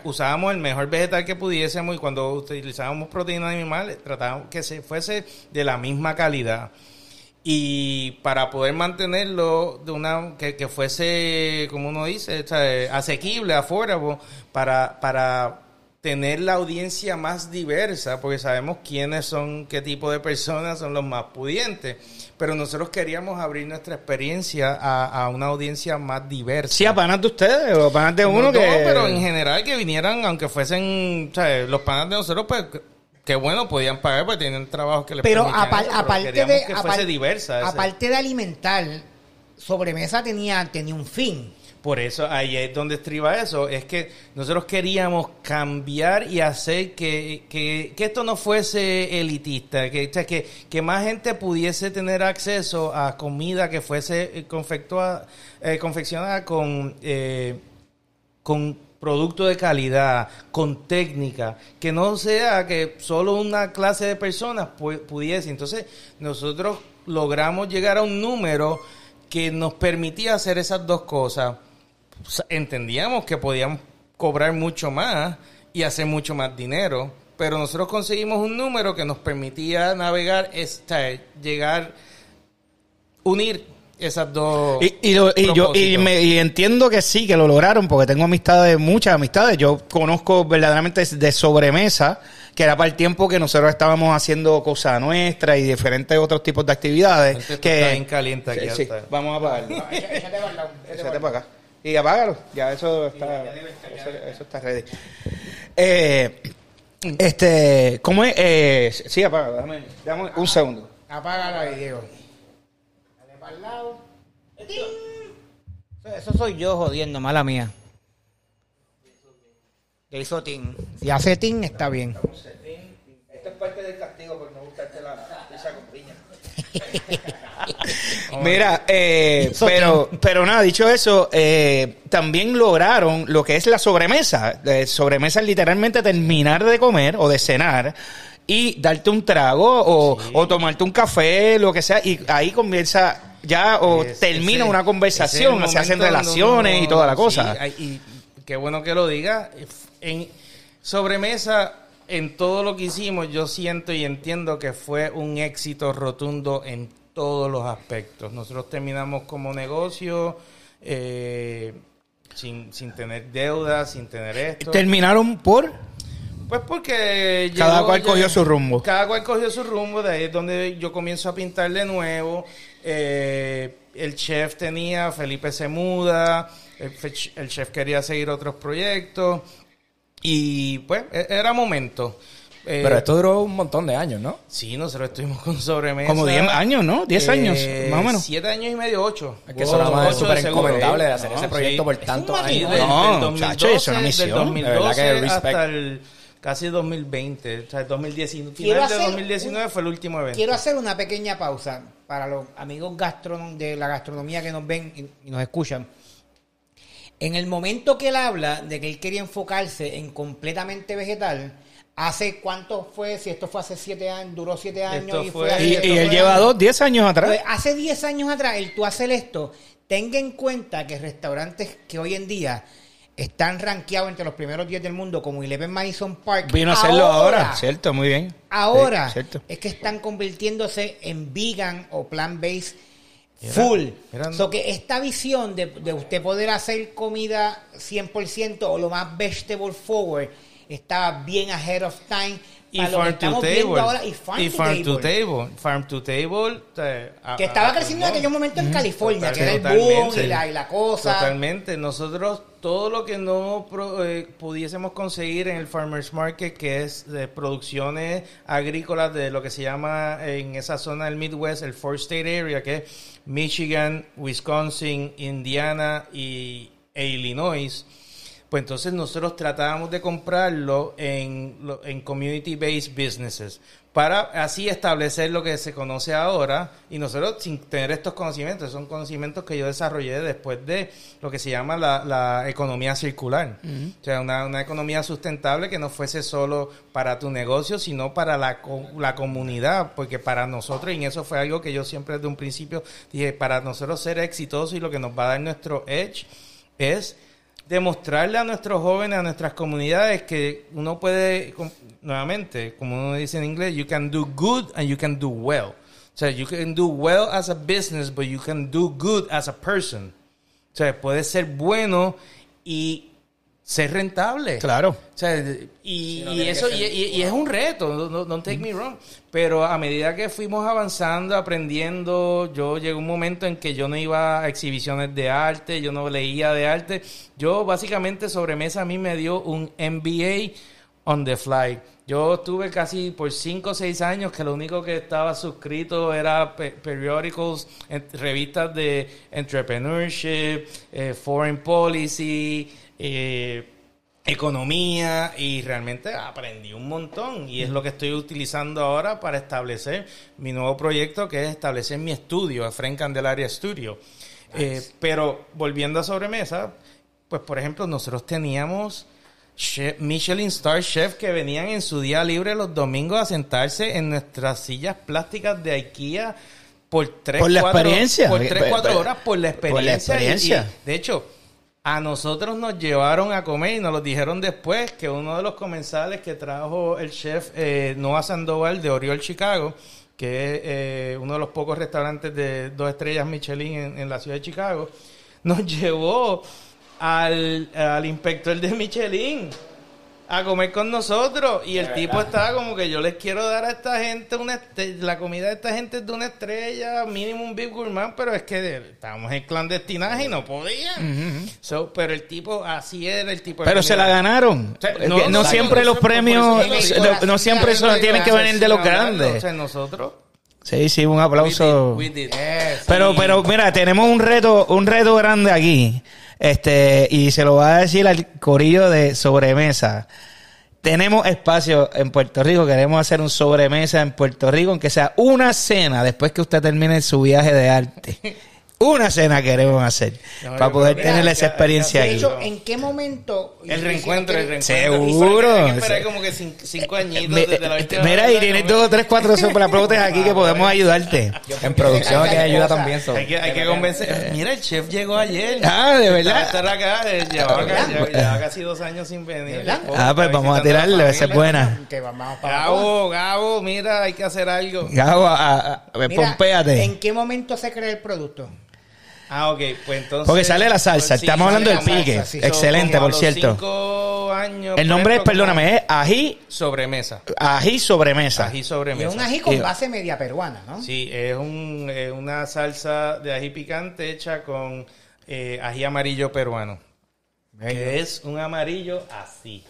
usábamos el mejor vegetal que pudiésemos y cuando utilizábamos proteína animal tratábamos que se fuese de la misma calidad. Y para poder mantenerlo de una que, que fuese, como uno dice, asequible, afuera, para, para tener la audiencia más diversa, porque sabemos quiénes son, qué tipo de personas son los más pudientes. Pero nosotros queríamos abrir nuestra experiencia a, una audiencia más diversa. Sí, a panas de ustedes o panas de uno no, que... pero en general que vinieran, aunque fuesen, o los panas de nosotros, pues qué bueno, podían pagar porque tienen trabajo que les pero, aparte de que fuese diversa. Aparte de alimentar, sobremesa tenía, tenía un fin. Por eso ahí es donde estriba eso, es que nosotros queríamos cambiar y hacer que, que, esto no fuese elitista, que, que, que, más gente pudiese tener acceso a comida que fuese eh, eh, confeccionada con, eh, con producto de calidad, con técnica, que no sea que solo una clase de personas pudiese. Entonces nosotros logramos llegar a un número que nos permitía hacer esas dos cosas entendíamos que podíamos cobrar mucho más y hacer mucho más dinero, pero nosotros conseguimos un número que nos permitía navegar, esta, llegar, unir esas dos. Y, y, yo y, me, entiendo que sí, que lo lograron, porque tengo amistades, muchas amistades. Yo conozco verdaderamente de sobremesa, que era para el tiempo que nosotros estábamos haciendo cosas nuestras y diferentes otros tipos de actividades. que está bien caliente aquí. Vamos a apagarlo. Échate para acá. Y apágalo, ya eso está, eso, está ready. Eh, este, ¿cómo es? Eh, sí, apágalo, dame, dame un segundo. Apágalo ahí, Diego. Lado. Eso soy yo jodiendo, mala mía. ¿Qué hizo Tim? Si hace Tim, está bien. Esto es parte del castigo por no gustarte la pizza con piña. Mira, eh, pero, pero nada, dicho eso, eh, también lograron lo que es la sobremesa. sobremesa es literalmente terminar de comer o de cenar y darte un trago o, tomarte un café, lo que sea, y ahí comienza ya o termina una conversación, se hacen relaciones y toda la cosa. y qué bueno que lo diga. En sobremesa en todo lo que hicimos, yo siento y entiendo que fue un éxito rotundo en todos los aspectos. Nosotros terminamos como negocio eh, sin, sin tener deudas, sin tener esto. ¿Terminaron por? Pues porque... Cada cual cogió su rumbo. Cada cual cogió su rumbo, de ahí es donde yo comienzo a pintar de nuevo. Eh, el chef tenía, Felipe se muda, el chef quería seguir otros proyectos. Y pues e-, era momento. Eh, Pero esto duró un montón de años, ¿no? Sí, nosotros estuvimos con sobremesa. Como 10 años, ¿no? 10 años, eh, más o menos. 7 años y medio, 8. Es que eso es súper encomendable de hacer ese proyecto por tantos años. no, del 2012, es una misión. Del 2012 hasta el casi 2020. O sea, el 2019, final de 2019 fue el último evento. Quiero hacer una pequeña pausa para los amigos de la gastronomía que nos ven y nos escuchan. En el momento que él habla de que él quería enfocarse en completamente vegetal, ¿hace cuánto fue? Si esto fue hace siete años, duró siete años. y, fue, y, él lleva dos, diez años atrás. Pues, hace diez años atrás, el tú hacer esto, tenga en cuenta que restaurantes que hoy en día están rankeados entre los primeros 10 del mundo como Eleven Madison Park. Vino a hacerlo ahora, ¿cierto? Muy bien. Ahora Sí, cierto. es que están convirtiéndose en vegan o plant-based full. mira. So que esta visión de, de usted poder hacer comida 100% o lo más vegetable forward está bien ahead of time. Y para farm to table. ahora, y farm, to, table. table. Farm to table. a- Que estaba a- creciendo en aquel momento en California, que era el boom y la, y la cosa. Totalmente. Nosotros, todo lo que no pro- eh, pudiésemos conseguir en el Farmers Market, que es de producciones agrícolas de lo que se llama en esa zona del Midwest, el Four State Area, que es Michigan, Wisconsin, Indiana y, e Illinois. Pues entonces nosotros tratábamos de comprarlo en, en community-based businesses para así establecer lo que se conoce ahora y nosotros sin tener estos conocimientos, son conocimientos que yo desarrollé después de lo que se llama la, la economía circular. O sea, una, una economía sustentable que no fuese solo para tu negocio, sino para la, la comunidad, porque para nosotros, y eso fue algo que yo siempre desde un principio dije, para nosotros ser exitosos y lo que nos va a dar nuestro edge es demostrarle a nuestros jóvenes, a nuestras comunidades que uno puede, nuevamente, como uno dice en inglés, you can do good and you can do well. O sea, you can do well as a business, but you can do good as a person. O sea, puedes ser bueno y ser rentable. Claro. O sea, y, y eso y, y- y es un reto, no, don't take me wrong. Pero a medida que fuimos avanzando, aprendiendo, yo llegó un momento en que yo no iba a exhibiciones de arte, yo no leía de arte. Yo básicamente sobremesa a mí me dio un MBA on the fly. Yo tuve casi por 5 o 6 años que lo único que estaba suscrito era pe- periódicos, revistas de entrepreneurship, eh, foreign policy, eh, economía y realmente aprendí un montón y es lo que estoy utilizando ahora para establecer mi nuevo proyecto que es establecer mi estudio, Frank Candelaria Studio. Eh, pero volviendo a sobremesa, pues por ejemplo nosotros teníamos chef- Michelin Star Chef que venían en su día libre los domingos a sentarse en nuestras sillas plásticas de IKEA por tres, Por la cuatro- experiencia. por tres, cuatro horas por la por la experiencia. y- experiencia. y, de hecho, a nosotros nos llevaron a comer y nos lo dijeron después que uno de los comensales que trajo el chef eh, Noah Sandoval de Oriol Chicago, que es eh, uno de los pocos restaurantes de dos estrellas Michelin en, en la ciudad de Chicago, nos llevó al, al inspector de Michelin a comer con nosotros y el tipo estaba como que yo les quiero dar a esta gente una este- la comida de esta gente es de una estrella mínimo un Big Gourmand pero es que estábamos en clandestinaje y no podían So, pero el tipo así era el tipo Pero se la ganaron. O sea, Es no, que no no, siempre los premios, no, no siempre eso tienen que venir de los grandes. sea nosotros Sí, sí, un aplauso. we did, we did. Yes. Pero, pero mira, tenemos un reto, un reto grande aquí. Este, y se lo va a decir al corillo de sobremesa. Tenemos espacio en Puerto Rico, queremos hacer un sobremesa en Puerto Rico, aunque sea una cena después que usted termine su viaje de arte. Una cena queremos hacer No, para poder que tener ya- esa ya- experiencia De aquí. hecho, ¿en qué momento? el reencuentro, el reencuentro. Seguro. Hay que esperar como que cinco, cinco añitos desde la última Mira, y tienes dos, tres, cuatro soplaprotes aquí que podemos ayudarte. En producción que ayuda también. Hay que, hay que convencer. Mira, el chef llegó ayer. Ah, de verdad. estar acá. eh, Llevaba, lleva- llevaba casi dos años sin venir. Oh, Ah, pues vamos a tirarle, esa es buena. Gabo, Gabo, mira, hay que hacer algo. Gabo, a- a- a- Mira, pompéate. ¿En qué momento se crea el producto? Ah, ok, pues entonces. Porque sale la salsa, pues sí, estamos hablando del pique. salsa, sí. Excelente, por cierto. cinco años. El nombre es, perdóname, es ají, Sobremesa. ají sobremesa. Ají Y es sobremesa. un ají con Y- base media peruana, ¿no? Sí, es un, una salsa de ají picante hecha con eh, ají amarillo peruano. Que es un amarillo así.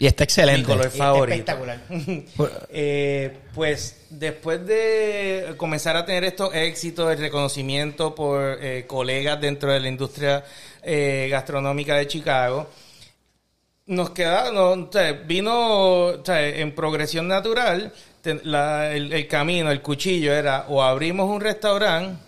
Y está Mi excelente. color Y está favorito. espectacular. Eh, pues después de comenzar a tener estos éxitos, el reconocimiento por eh, colegas dentro de la industria eh, gastronómica de Chicago, nos queda, no, o sea, vino o sea, en progresión natural, la- el, el camino, el cuchillo era o abrimos un restaurante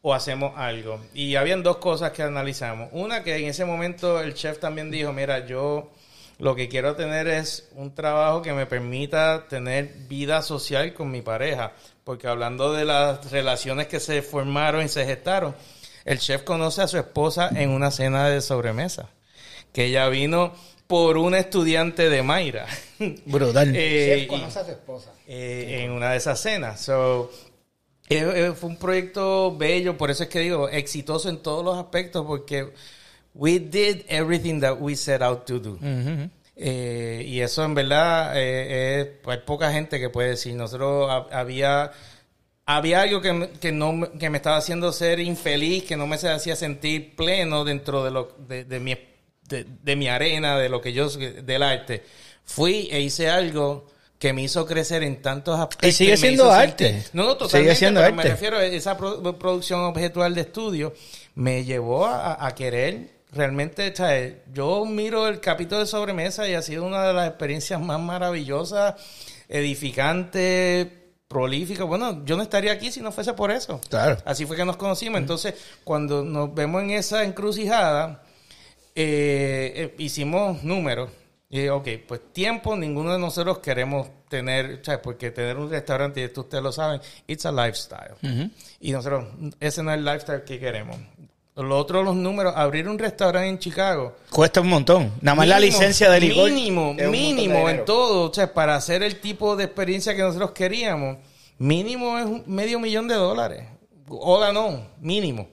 o hacemos algo. Y habían dos cosas que analizamos. Una que en ese momento el chef también dijo, mira, yo lo que quiero tener es un trabajo que me permita tener vida social con mi pareja. Porque hablando de las relaciones que se formaron y se gestaron, el chef conoce a su esposa en una cena de sobremesa. que ella vino por una estudiante de Mayra. Brutal. Eh, Chef y- conoce a su esposa. eh, en una de esas cenas. So, eh, eh, fue un proyecto bello, por eso es que digo, exitoso en todos los aspectos, porque we did everything that we set out to do. Eh, y eso en verdad eh, es- hay poca gente que puede decir. Nosotros ha- había había algo que, me- que no que me estaba haciendo ser infeliz, que no me hacía sentir pleno dentro de lo de, de mi de, de mi arena, de lo que yo del arte. Fui e hice algo que me hizo crecer en tantos aspectos. Y sigue siendo arte. sentir- no, no, Sigue totalmente. siendo pero me arte. refiero a esa pro- producción objetual de estudio me llevó a, a querer realmente, ¿sabes? yo miro el capítulo de sobremesa y ha sido una de las experiencias más maravillosas, edificantes, prolíficas. Bueno, yo no estaría aquí si no fuese por eso. Claro. Así fue que nos conocimos. Entonces, cuando nos vemos en esa encrucijada, eh, eh, hicimos números. Y dije, ok, pues tiempo, ninguno de nosotros queremos tener, ¿sabes? porque tener un restaurante, y esto ustedes lo saben, it's a lifestyle. Y nosotros, ese no es el lifestyle que queremos. Lo otro, los números, abrir un restaurante en Chicago. Cuesta un montón. Nada más la Mínimo, licencia de licor. Mínimo, mínimo en todo. O sea, para hacer el tipo de experiencia que nosotros queríamos, mínimo es un medio millón de dólares. Hola, no, mínimo.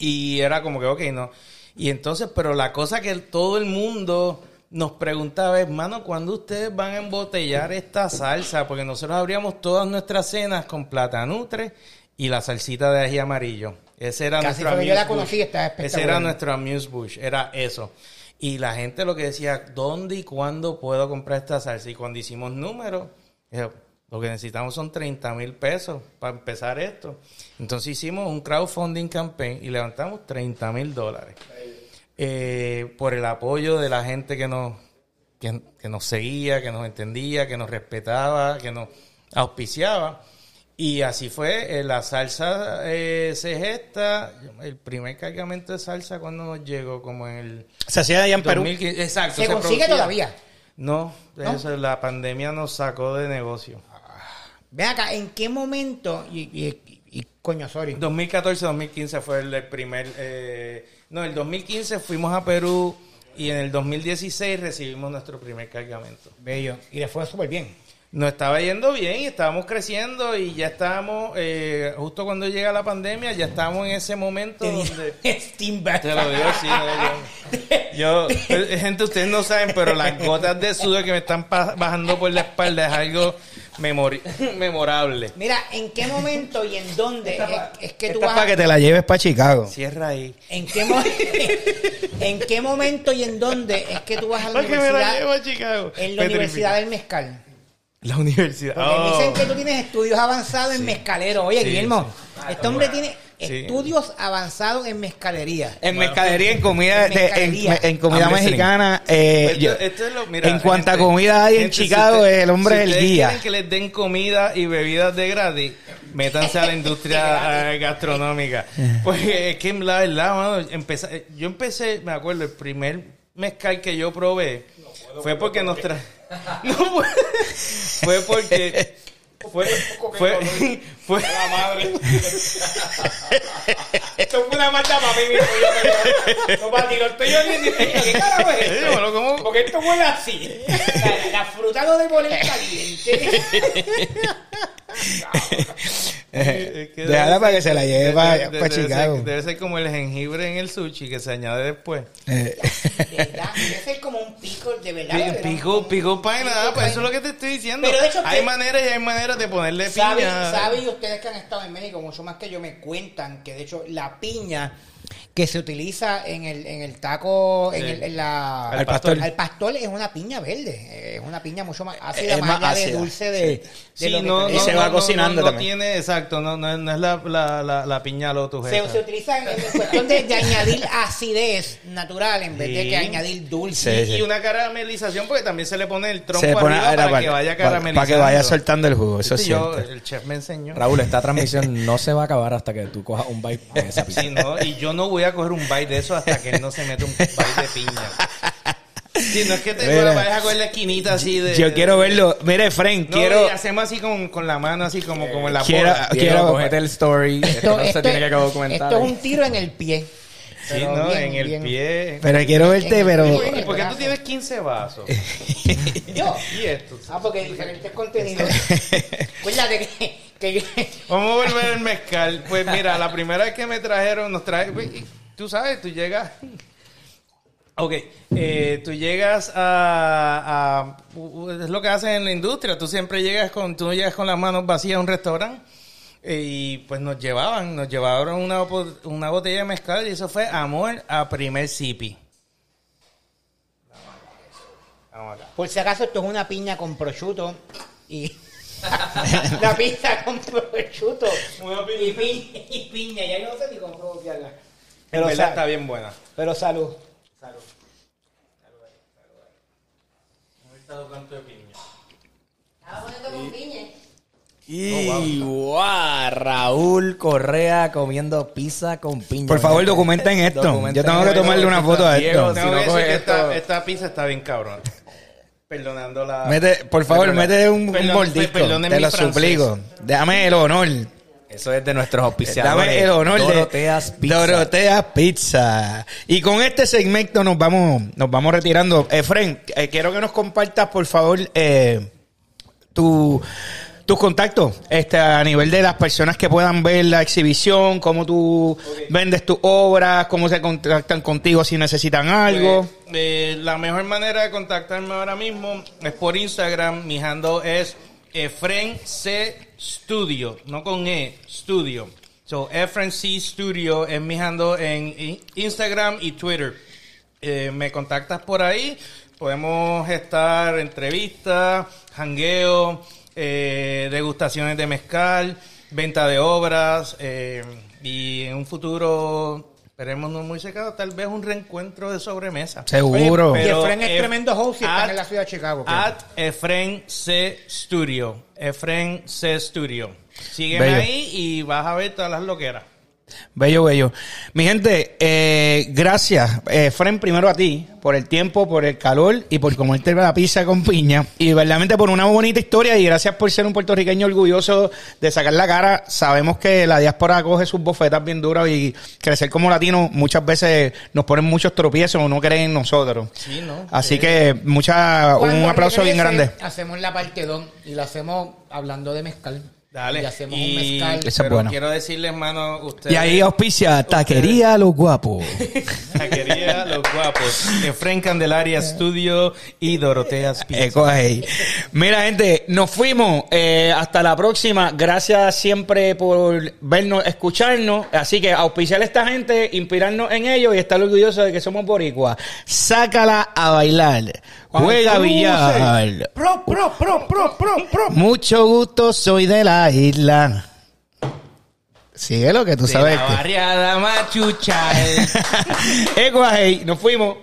Y era como que, ok, no. Y entonces, pero la cosa que todo el mundo nos preguntaba es, hermano, ¿cuándo ustedes van a embotellar esta salsa? Porque nosotros abríamos todas nuestras cenas con platanutre y la salsita de ají amarillo. Ese era Casi nuestro yo la conocí, estaba Ese era nuestro amuse bush, era eso. Y la gente lo que decía, ¿dónde y cuándo puedo comprar esta salsa? Y cuando hicimos números, lo que necesitamos son 30 mil pesos para empezar esto. Entonces hicimos un crowdfunding campaign y levantamos 30 mil dólares. Eh, por el apoyo de la gente que nos, que, que nos seguía, que nos entendía, que nos respetaba, que nos auspiciaba. Y así fue, eh, la salsa eh, se gesta, el primer cargamento de salsa cuando nos llegó, como en el Se hacía allá en Perú. 2015, exacto. ¿Se consigue producía. todavía? No, ¿No? eso, la pandemia nos sacó de negocio. Ven acá, ¿en qué momento? Y, y- y- coño, sorry. 2014-2015 fue el, el primer... eh, no, el 2015 fuimos a Perú y en el 2016 recibimos nuestro primer cargamento. Bello. Y le fue súper bien. Nos estaba yendo bien y estábamos creciendo y ya estábamos, eh, justo cuando llega la pandemia, ya estábamos en ese momento donde... Steam back. Te lo digo, sí. no, yo, yo- gente, ustedes no saben, pero las gotas de sudor que me están bajando por la espalda es algo memori- memorable. Mira, ¿en qué momento y en dónde es, es que tú Esta vas para a- que te la lleves para Chicago. Cierra ahí. ¿En qué, mo- ¿En qué momento y en dónde es que tú vas a la ¿Para qué me la llevo universidad? a Chicago? En la. Universidad del Mezcal. La universidad. Porque Oh. dicen que tú tienes estudios avanzados en mezcalero. Oye, Sí, Guillermo, sí. este hombre tiene Sí. estudios avanzados en mezcalería. En mercadería, en comida, En de- en, mercadería. en comida I'm mexicana. eh, Esto- yo- esto es lo- mira, en cuanta gente, comida hay en gente, si Chicago, usted- el hombre si es el guía. quieren que les den comida y bebidas de gratis, métanse a la industria eh, gastronómica. Porque es que la verdad, mano, eh, yo empecé, me acuerdo, el primer mezcal que yo probé fue porque nos tra... No puedo. fue porque... Fue, fue, fue, La madre. Esto fue una maldad para mí mismo. No, para ti, lo estoy oyendo y ¿qué carajo es esto? Porque esto huele así. La, la fruta no de poner caliente. Que Déjala para que se la lleve debe- para- para debe Chicago. ser- Debe ser como el jengibre en el sushi que se añade después. eh, De verdad, debe ser como un pico de verdad. de verdad. Pico, pico pine, nada, pues eso es lo que te estoy diciendo. Pero de hecho hay maneras y hay maneras de ponerle ¿Saben, piña. saben ustedes que han estado en México mucho más que yo me cuentan que de hecho la piña que se utiliza en el, en el taco, en, el, en la, Al pastor. al pastor es una piña verde, es una piña mucho más ácida, Es más más allá de dulce de, de Sí, lo que no, tenemos. Y no, se no, va no, cocinando no, no también. tiene, exacto, no, no, no es la, la, la, la piña lotus se, se utiliza en, en cuestión de, de añadir acidez natural en vez de que añadir dulce. Sí, Y una caramelización porque también se le pone el tronco pone arriba para, que vaya para, caramelizando. que vaya soltando el jugo. Eso es Sí, yo, cierto. el chef me enseñó. Raúl, esta transmisión no se va a acabar hasta que tú cojas un bite de esa. Sí, no, y yo no voy a coger un bite de eso hasta que él no se mete un bite de piña. Sí, no es que te Mira. vayas a coger la esquinita así de... Yo quiero verlo. Mire, Frank, No, quiero. y hacemos así con, con la mano, así como, como en la Quiero- bola. Quiero- cógete el story. Esto, no se tiene que documentar. esto es un tiro en el pie. Sí, Pero ¿no? bien, en el bien. pie. Pero quiero verte, En- pero... ¿Y por qué tú tienes 15 vasos? Yo. ¿Y esto? Ah, porque diferentes contenidos. Acuérdate que, que Vamos a volver al mezcal. Pues mira, la primera vez que me trajeron, nos traje, tú sabes, tú llegas. Ok, eh, tú llegas a, a- Es lo que hacen en la industria. Tú siempre llegas con. Tú llegas con las manos vacías a un restaurante. eh, y pues nos llevaban, nos llevaron una, una botella de mezcal y eso fue amor a primer sipi. Vamos acá. por si acaso esto es una piña con prosciutto y la pizza con prosciutto piña. y piña, y piña. Ya no sé ni cómo pronunciarla. En Pero, verdad sal- está bien buena. pero salud. Estaba poniendo con piña. Y guau, Raúl Correa comiendo pizza con piña. Por favor, documenten esto. Documenten Yo tengo que tomarle una foto a Diego, esto. si no que esta, esto- esta pizza está bien cabrón. Perdonando la... Mete, por favor, Perdona. mete un, un Perdón, mordisco. perdonen Te lo francés. suplico. Déjame el honor. Eso es de nuestros auspiciadores. Dame el honor Doroteas de Pizza. Doroteas Pizza. Y con este segmento nos vamos, nos vamos retirando. Efren, eh, quiero que nos compartas, por favor, eh, tu, tus contactos este, a nivel de las personas que puedan ver la exhibición, cómo tú vendes tus obras, cómo se contactan contigo si necesitan algo. Pues, eh, la mejor manera de contactarme ahora mismo es por Instagram. Mi handle es Efren C Studio, no con E, Studio. So, Efren C Studio es mi handle en Instagram y Twitter. Eh, me contactas por ahí, podemos estar entrevistas, jangueo, eh, degustaciones de mezcal, venta de obras eh, y en un futuro, esperemos no muy cercano, tal vez un reencuentro de sobremesa. Seguro. Y Pero, Efren es tremendo host y está at- en la ciudad de Chicago. creo. At Efren C Studio. Efren C Studio. Sígueme Bello. ahí y vas a ver todas las loqueras. Bello, bello. Mi gente, eh, gracias, eh, Fren, primero a ti, por el tiempo, por el calor y por comerte la pizza con piña. Y verdaderamente por una bonita historia y gracias por ser un puertorriqueño orgulloso de sacar la cara. Sabemos que la diáspora coge sus bofetas bien duras y crecer como latino muchas veces nos ponen muchos tropiezos o no creen en nosotros. Sí, ¿no? Así que mucha, un aplauso bien grande. Hacemos la parte 2 y lo hacemos hablando de mezcal. Dale. Y hacemos Y- un mezcal. Esa es pero buena. quiero decirles, hermano, ustedes... Y ahí auspicia Taquería Los Guapos. Taquería Los Guapos. Efren Candelaria Studio y Doroteas Pizza. Eco ahí. Mira, gente, nos fuimos. Eh, hasta la próxima. Gracias siempre por vernos, escucharnos. Así que auspiciar a esta gente, inspirarnos en ellos y estar orgullosos de que somos boricuas. Sácala a bailar. Juega billar. Pro, pro, pro, pro, pro, pro. Mucho gusto, soy de la isla. Sigue lo que tú De sabes. la barriada machuchal. Eco ahí. Nos fuimos.